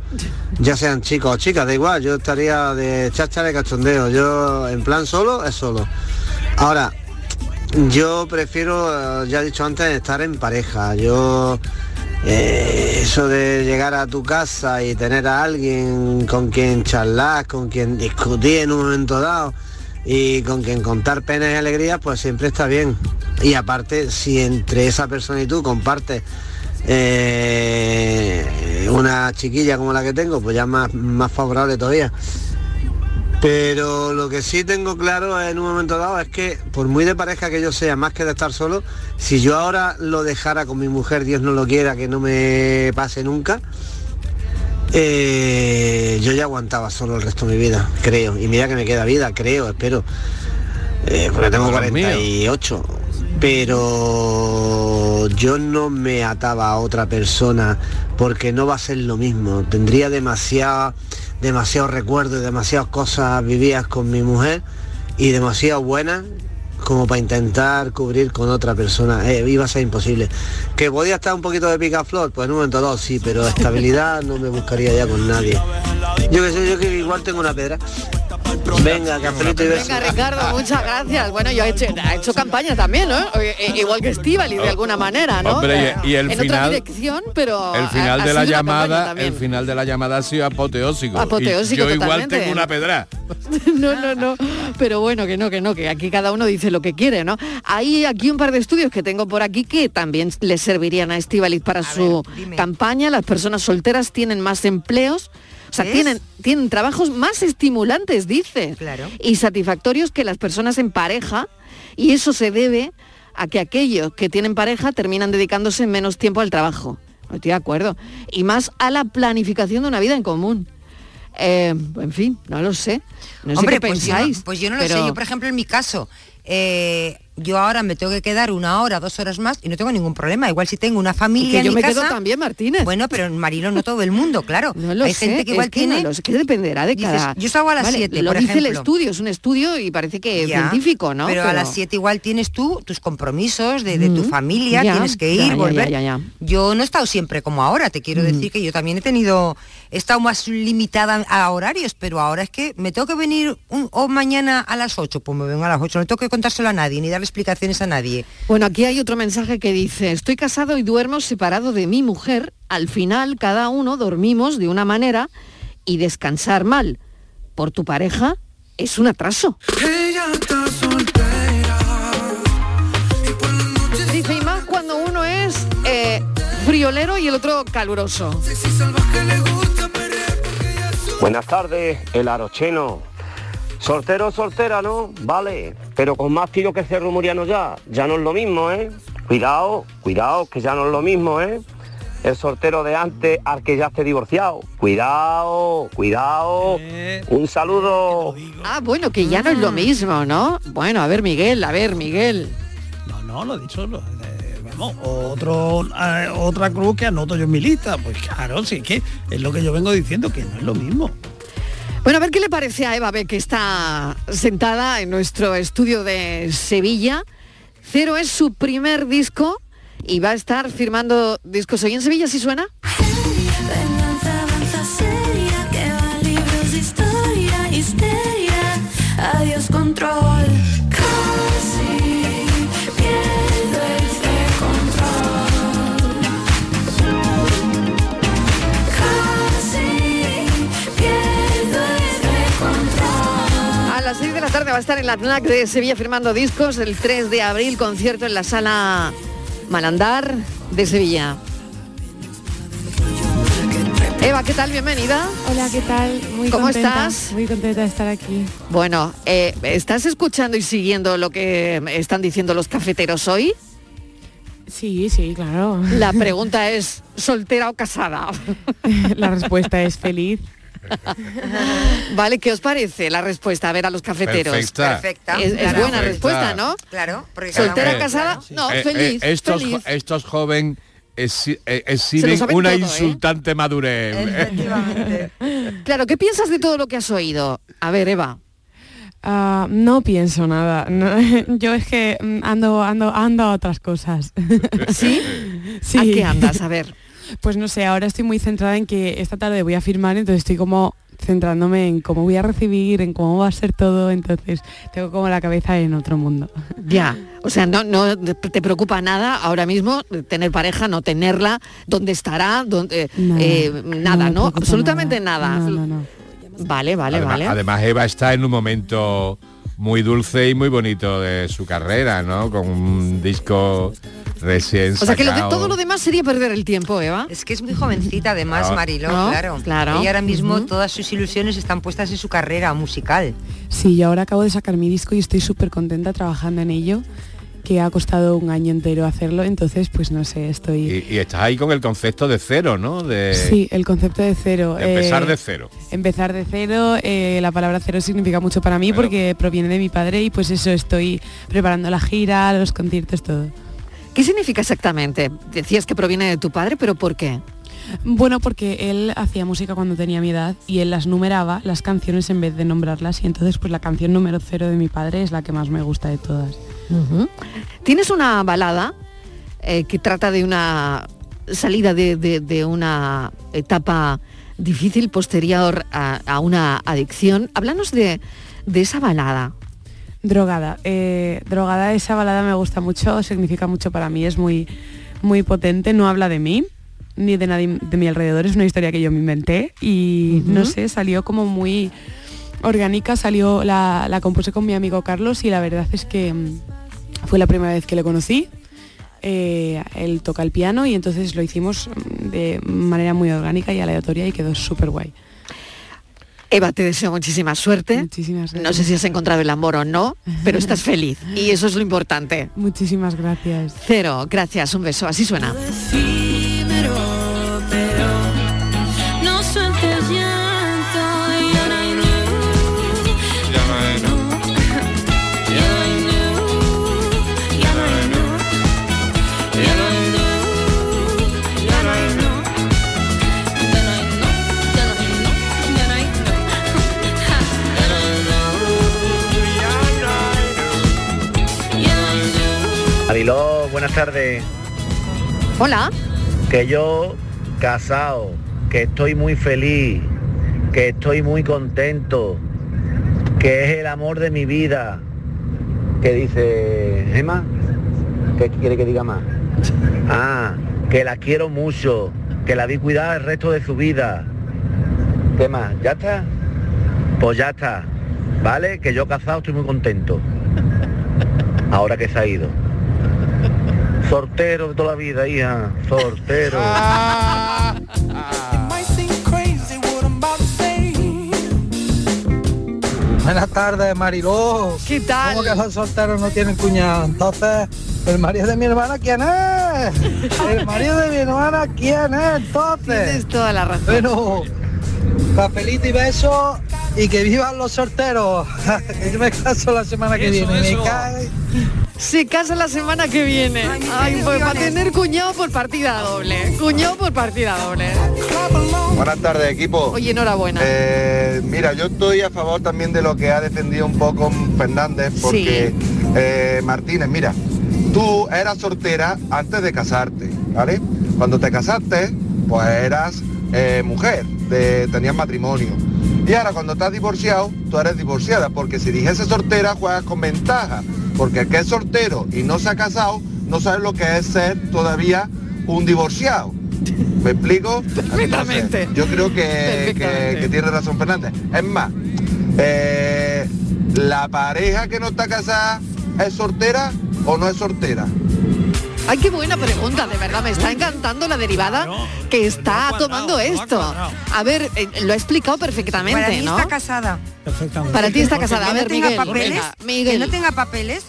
Ya sean chicos o chicas, da igual, yo estaría de chacha de cachondeo. Yo, en plan solo, es solo. Ahora, yo prefiero, eh, ya he dicho antes, estar en pareja. Yo eh, eso de llegar a tu casa y tener a alguien con quien charlar, con quien discutir en un momento dado y con quien contar penas y alegrías, pues siempre está bien. Y aparte, si entre esa persona y tú compartes eh, una chiquilla como la que tengo, pues ya más, más favorable todavía. Pero lo que sí tengo claro en un momento dado es que por muy de pareja que yo sea, más que de estar solo, si yo ahora lo dejara con mi mujer, Dios no lo quiera, que no me pase nunca, eh, yo ya aguantaba solo el resto de mi vida, creo. Y mira que me queda vida, creo, espero. Eh, porque tengo Dios mío. 48. Pero yo no me ataba a otra persona porque no va a ser lo mismo. Tendría demasiado, demasiado recuerdo y demasiadas cosas vividas con mi mujer y demasiado buenas como para intentar cubrir con otra persona. Eh, iba a ser imposible. Que podía estar un poquito de picaflor, pues en un momento dado sí, pero estabilidad no me buscaría ya con nadie. Yo que sé, yo que igual tengo una pedra. Venga, cafelito y besos. Venga, Ricardo, muchas gracias. Bueno, yo he hecho, ha hecho campaña también, ¿no? Eh, eh, Igual que Estivali, de alguna manera, ¿no? Hombre, y- y el en otra final- dirección, pero El final ha de la llamada, el final de la llamada ha sido apoteósico. Y Apoteósico yo igual totalmente. tengo una pedra. No, no, no. Pero bueno, que no, que no, que aquí cada uno dice lo que quiere, ¿no? Hay aquí un par de estudios que tengo por aquí que también les servirían a Estivaliz para su campaña. Las personas solteras tienen más empleos. O sea, tienen, tienen trabajos más estimulantes, dice. Claro. Y satisfactorios que las personas en pareja. Y eso se debe a que aquellos que tienen pareja terminan dedicándose menos tiempo al trabajo. Estoy de acuerdo. Y más a la planificación de una vida en común. Eh, en fin, no lo sé. No sé Hombre, qué pues yo, pensáis. pues yo no lo sé. Yo, por ejemplo, en mi caso, eh, yo ahora me tengo que quedar una hora, dos horas más y no tengo ningún problema. Igual si tengo una familia Que en yo mi me casa, quedo también, Martínez. Bueno, pero en Marilo no todo el mundo, claro. No lo Hay sé, gente que es igual que tiene... no lo sé, que dependerá de Dices, cada... yo salgo a las Vale, 7, Lo por dice el ejemplo. estudio, es un estudio y parece que Ya, científico, ¿no? Pero, a las 7 igual tienes tú tus compromisos de, de tu Mm, familia, ya, tienes que ir, ya, volver. Yo no he estado siempre como ahora, te quiero Mm. decir que yo también he tenido, he estado más limitada a horarios, pero ahora es que me tengo que venir un- o mañana a las 8, pues me vengo a las 8, no tengo que contárselo a nadie, ni darle explicaciones a nadie. Bueno, aquí hay otro mensaje que dice, estoy casado y duermo separado de mi mujer, al final cada uno dormimos de una manera y descansar mal por tu pareja es un atraso. Dice, y más cuando uno es eh, friolero y el otro caluroso. Buenas tardes, el arocheno. Soltero, soltera, ¿no? Vale, pero con más tiro que Cerro Muriano ya. Ya no es lo mismo, ¿eh? Cuidado, cuidado, que ya no es lo mismo, ¿eh? El soltero de antes al que ya esté divorciado. Cuidado, cuidado. Un saludo. Ah, bueno, que ya no es lo mismo, ¿no? Bueno, a ver, Miguel, a ver, Miguel. No, no, lo he dicho. lo- eh, vamos, otro, eh, otra cruz que anoto yo en mi lista. Pues claro, sí que es lo que yo vengo diciendo, que no es lo mismo. Bueno, a ver qué le parece a Eva B, que está sentada en nuestro estudio de Sevilla. Cero es su primer disco y va a estar firmando discos hoy en Sevilla, ¿sí suena? Va a estar en la FNAC de Sevilla firmando discos. El 3 de abril, concierto en la sala Malandar de Sevilla. Eva, ¿qué tal? Bienvenida. Hola, ¿qué tal? Muy ¿Cómo contenta, estás? Muy contenta de estar aquí. Bueno, eh, ¿estás escuchando y siguiendo lo que están diciendo los cafeteros hoy? Sí, sí, claro. La pregunta es, ¿soltera o casada? La respuesta es feliz. vale, ¿qué os parece la respuesta? A ver, a los cafeteros. Perfecta. Perfecta, Es, es claro. buena Perfecta. respuesta, ¿no? Claro, ¿Soltera, casada? No, Eh, feliz, eh, estos, feliz. estos jóvenes exhi- eh, exhiben una todo, ¿eh? insultante madurez. Claro, ¿qué piensas de todo lo que has oído? A ver, Eva. Ah, no pienso nada. no, yo es que mm, ando, ando, ando a otras cosas. ¿Sí? sí. ¿A qué andas? A ver. Pues no sé, ahora estoy muy centrada en que esta tarde voy a firmar, entonces estoy como centrándome en cómo voy a recibir, en cómo va a ser todo, entonces tengo como la cabeza en otro mundo. Ya, o sea, no, no te preocupa nada ahora mismo tener pareja, no tenerla, dónde estará, dónde, Nada, eh, no nada, ¿no? Absolutamente nada. No, no, no. Vale, vale, además, vale. además, Eva está en un momento muy dulce y muy bonito de su carrera, ¿no? Con un disco recién o sea que lo de- sacado. todo lo demás sería perder el tiempo, Eva. Es que es muy jovencita además, No. Mariló, No, claro. claro. Y ahora mismo todas sus ilusiones están puestas en su carrera musical. Sí, yo ahora acabo de sacar mi disco y estoy súper contenta trabajando en ello, que ha costado un año entero hacerlo, entonces pues no sé, estoy... Y, y estás ahí con el concepto de cero, ¿no? De, Sí, el concepto de cero. de empezar eh, de cero. Empezar de cero, eh, la palabra cero significa mucho para mí porque proviene de mi padre y pues eso, estoy preparando la gira, los conciertos, todo. ¿Qué significa exactamente? Decías que proviene de tu padre, pero ¿por qué? Bueno, porque él hacía música cuando tenía mi edad y él las numeraba, las canciones en vez de nombrarlas y entonces pues la canción número cero de mi padre es la que más me gusta de todas. Tienes una balada eh, que trata de una salida de, de- de una etapa difícil posterior a, a una adicción. Háblanos de, de esa balada. Drogada. eh, drogada, esa balada me gusta mucho, significa mucho para mí, es muy, muy potente, no habla de mí, ni de nadie de mi alrededor, es una historia que yo me inventé y no sé, salió como muy orgánica, salió, la, la compuse con mi amigo Carlos y la verdad es que mm, fue la primera vez que le conocí. eh, él toca el piano y entonces lo hicimos mm, de manera muy orgánica y aleatoria y quedó súper guay. Eva, te deseo muchísima suerte. Muchísimas No sé si has encontrado el amor o no, pero estás feliz y eso es lo importante. Muchísimas gracias. Cero, gracias, un beso, así suena. Buenas tardes. Hola. Que yo, casado, que estoy muy feliz, que estoy muy contento, que es el amor de mi vida. ¿Qué dice Gemma? ¿Qué quiere que diga más? Ah, que la quiero mucho, que la vi cuidar el resto de su vida. ¿Qué más? ¿Ya está? Pues ya está. ¿Vale? Que yo casado estoy muy contento. Ahora que se ha ido. Sortero de toda la vida, hija. Sortero. Buenas tardes, Mariló. ¿Qué tal? ¿Cómo que los solteros no tienen cuñado? Entonces, ¿el marido de mi hermana quién es? ¿El marido de mi hermana quién es entonces? Tienes toda la razón. Bueno, cafelito y beso y que vivan los solteros. que yo me caso la semana que Eso, viene. eso. Se casa la semana que viene. Ay, pues para tener cuñado por partida doble. Cuñado por partida doble. Buenas tardes, equipo. Oye, enhorabuena. Eh, mira, yo estoy a favor también de lo que ha defendido un poco Fernández, porque eh, Martínez, mira, tú eras soltera antes de casarte, ¿vale? Cuando te casaste, pues eras eh, mujer, de- tenías matrimonio. Y ahora cuando estás divorciado, tú eres divorciada, porque si dijese soltera, juegas con ventaja. Porque el que es soltero y no se ha casado, no sabe lo que es ser todavía un divorciado. ¿Me explico? Perfectamente. Entonces, yo creo que, que, que tiene razón Fernández. Es más, eh, ¿la pareja que no está casada es soltera o no es soltera? Ay, qué buena pregunta, de verdad, me está encantando la derivada que está tomando esto. A ver, eh, lo ha explicado perfectamente, Para mí ¿no? está casada. Para ti está casada. A Que ver, no tenga Miguel, papeles, venga, que no tenga papeles,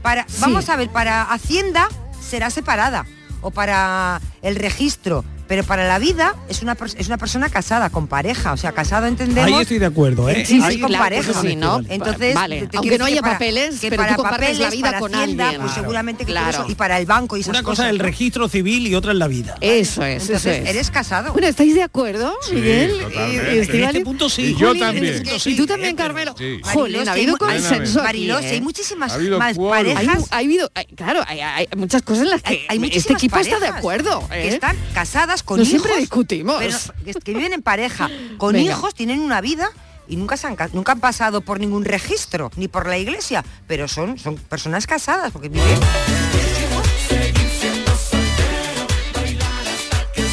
para, Sí. vamos a ver, para Hacienda será separada o para el registro, pero para la vida es una es una persona casada con pareja, o sea, casado entendemos. Ahí estoy de acuerdo, ¿eh? Sí, sí, Ahí- con claro, pareja. sí, ¿no? Entonces, Vale, te- te aunque no haya para- papeles, que pero para tú compartes la papeles, vida para con Hacienda, alguien. Pues Claro. seguramente que Claro. eso- y para el banco y esas Una cosa es el registro civil y otra es la vida. Eso es, Entonces, eso es. eres casado. Bueno, ¿estáis de acuerdo, Miguel? Y- y Estíbaliz? En este punto sí. Y yo también. es que- Y tú también, Carmelo. Jolín, ha habido hay- consenso ¿eh? muchísimas más parejas. ha habido, hay- claro, hay, hay muchas cosas en las que hay, hay este equipo está de acuerdo. que ¿eh? están casadas con No hijos siempre discutimos. pero que, que viven en pareja con Venga. hijos tienen una vida y nunca se han ca- nunca han pasado por ningún registro ni por la iglesia pero son son personas casadas porque viven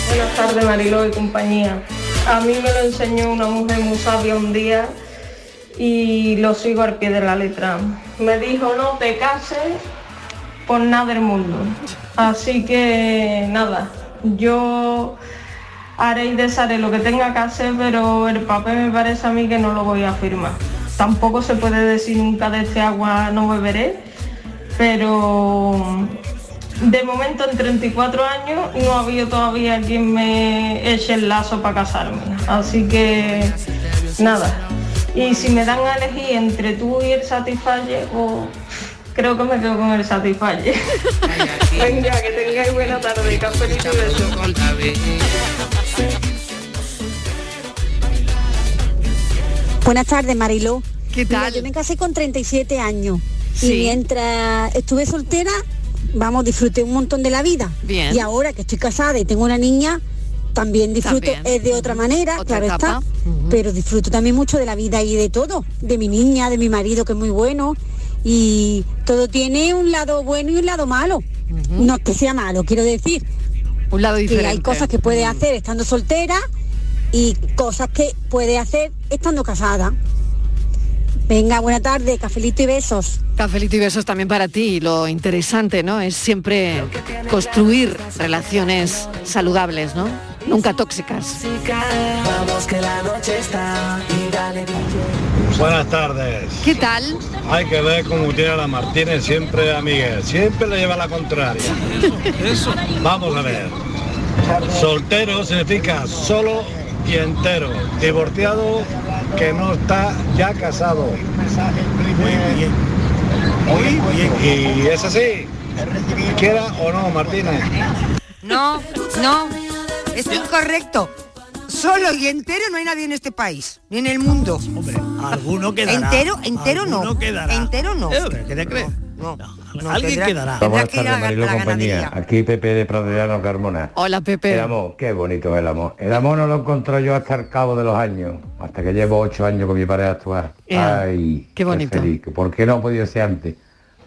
Buenas tardes, Mariló y compañía. A mí me lo enseñó una mujer muy sabia un día y lo sigo al pie de la letra. Me dijo, no te cases por nada del mundo. Así que nada, yo haré y desharé lo que tenga que hacer, pero el papel me parece a mí que no lo voy a firmar. Tampoco se puede decir nunca de este agua no beberé, pero de momento en 34 años no ha habido todavía quien me eche el lazo para casarme. Así que nada. Y si me dan a elegir entre tú y el Satisfyer, o creo que me quedo con el Satisfyer. Venga, que tengáis buena tarde, cafelito y besos. Buenas tardes, Mariló. ¿Qué tal? yo me casé con 37 años Sí. y mientras estuve soltera, vamos, disfruté un montón de la vida. Bien. Y ahora que estoy casada y tengo una niña, también disfruto También. es de otra manera, Otra claro etapa. está. Pero disfruto también mucho de la vida y de todo, de mi niña, de mi marido que es muy bueno y todo tiene un lado bueno y un lado malo. No es que sea malo, quiero decir. Un lado Que hay diferente. cosas que puede hacer estando soltera y cosas que puede hacer estando casada. Venga, buena tarde, cafelito y besos. Cafelito y besos también para ti. Lo interesante, ¿no? Es siempre construir relaciones saludables, ¿no? Nunca tóxicas. Vamos que la noche está Buenas tardes. ¿Qué tal? Hay que ver cómo tiene a la Martínez siempre a Miguel. Siempre le lleva la contraria. Eso. Vamos a ver. Soltero significa solo y entero. Divorciado que no está ya casado. Muy bien. Muy bien. Y es así. Quiera o no, Martínez. no no es incorrecto solo y entero no hay nadie en este país ni en el mundo Alguno quedará. entero entero no quedará. entero no Eh, ¿Qué te crees? no, Alguien tendrá- quedará. ir a la- Marilo la compañía. ganadería. Aquí Pepe de Pradellano Carmona. Hola, Pepe. El amor, qué bonito es el amor. El amor no lo encontré yo hasta el cabo de los años, hasta que llevo ocho años con mi pareja actual. Ea, Ay, qué bonito. feliz. ¿Por qué no ha podido ser antes?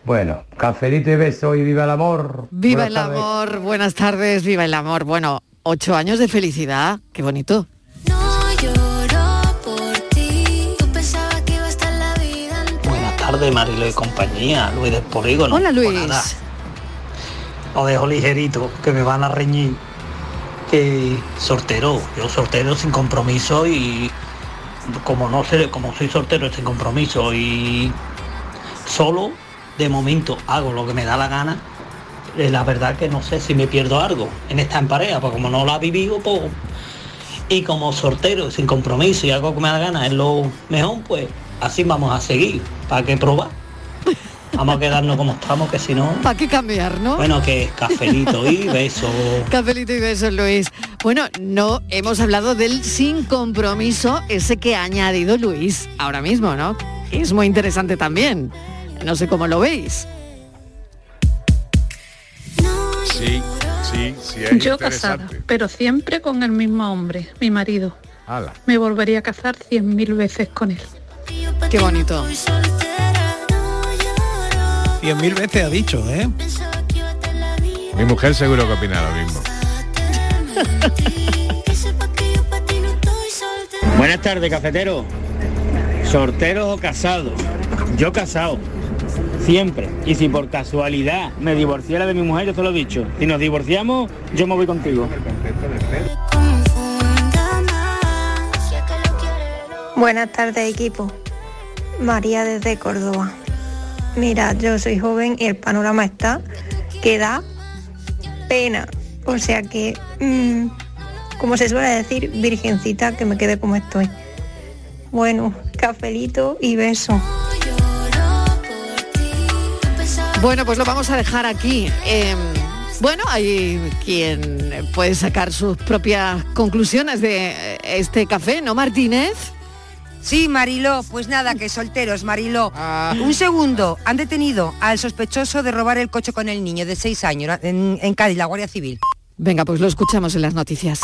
Bueno, cafelito y beso y viva el amor. Viva Buenas el tardes. amor, buenas tardes, viva el amor. Bueno, ocho años de felicidad, qué bonito. No lloro por ti. Tú pensabas que iba a estar la vida Buenas tardes, Marilo y compañía, Luis del Polígono. Hola, Luis. Nada, Lo dejo ligerito, que me van a reñir. Que soltero, yo soltero sin compromiso y como no sé, como soy soltero sin compromiso y solo de momento hago lo que me da la gana. Eh, La verdad que no sé si me pierdo algo en esta en pareja, porque como no la he vivido, pues y como soltero, sin compromiso y algo que me da gana es lo mejor, pues así vamos a seguir. ¿Para qué probar? Vamos a quedarnos como estamos, que si no... ¿Para qué cambiar, no? Bueno, que cafelito y beso. Cafelito y besos, Luis. Bueno, no hemos hablado del sin compromiso, ese que ha añadido Luis ahora mismo, ¿no? Es muy interesante también. No sé cómo lo veis. Sí, sí, sí, es Yo casada, pero siempre con el mismo hombre, mi marido. Hala. Me volvería a casar cien mil veces con él. Qué bonito. Cien mil veces ha dicho, ¿eh? Mi mujer seguro que opina lo mismo. Buenas tardes, cafetero. ¿Sorteros o casados? Yo casado, siempre. Y si por casualidad me divorciara de mi mujer, yo te lo he dicho. Si nos divorciamos, yo me voy contigo. Buenas tardes equipo. María desde Córdoba. Mira, yo soy joven y el panorama está que da pena. O sea que, mm, como se suele decir, virgencita, que me quede como estoy. Bueno, cafelito y beso. Bueno, pues lo vamos a dejar aquí. Eh, bueno, hay quien puede sacar sus propias conclusiones de eh, este café, ¿no, Martínez? Sí, Mariló, pues nada, que solteros, Mariló. Un segundo, han detenido al sospechoso de robar el coche con el niño de seis años en, en Cádiz, la Guardia Civil. Venga, pues lo escuchamos en las noticias.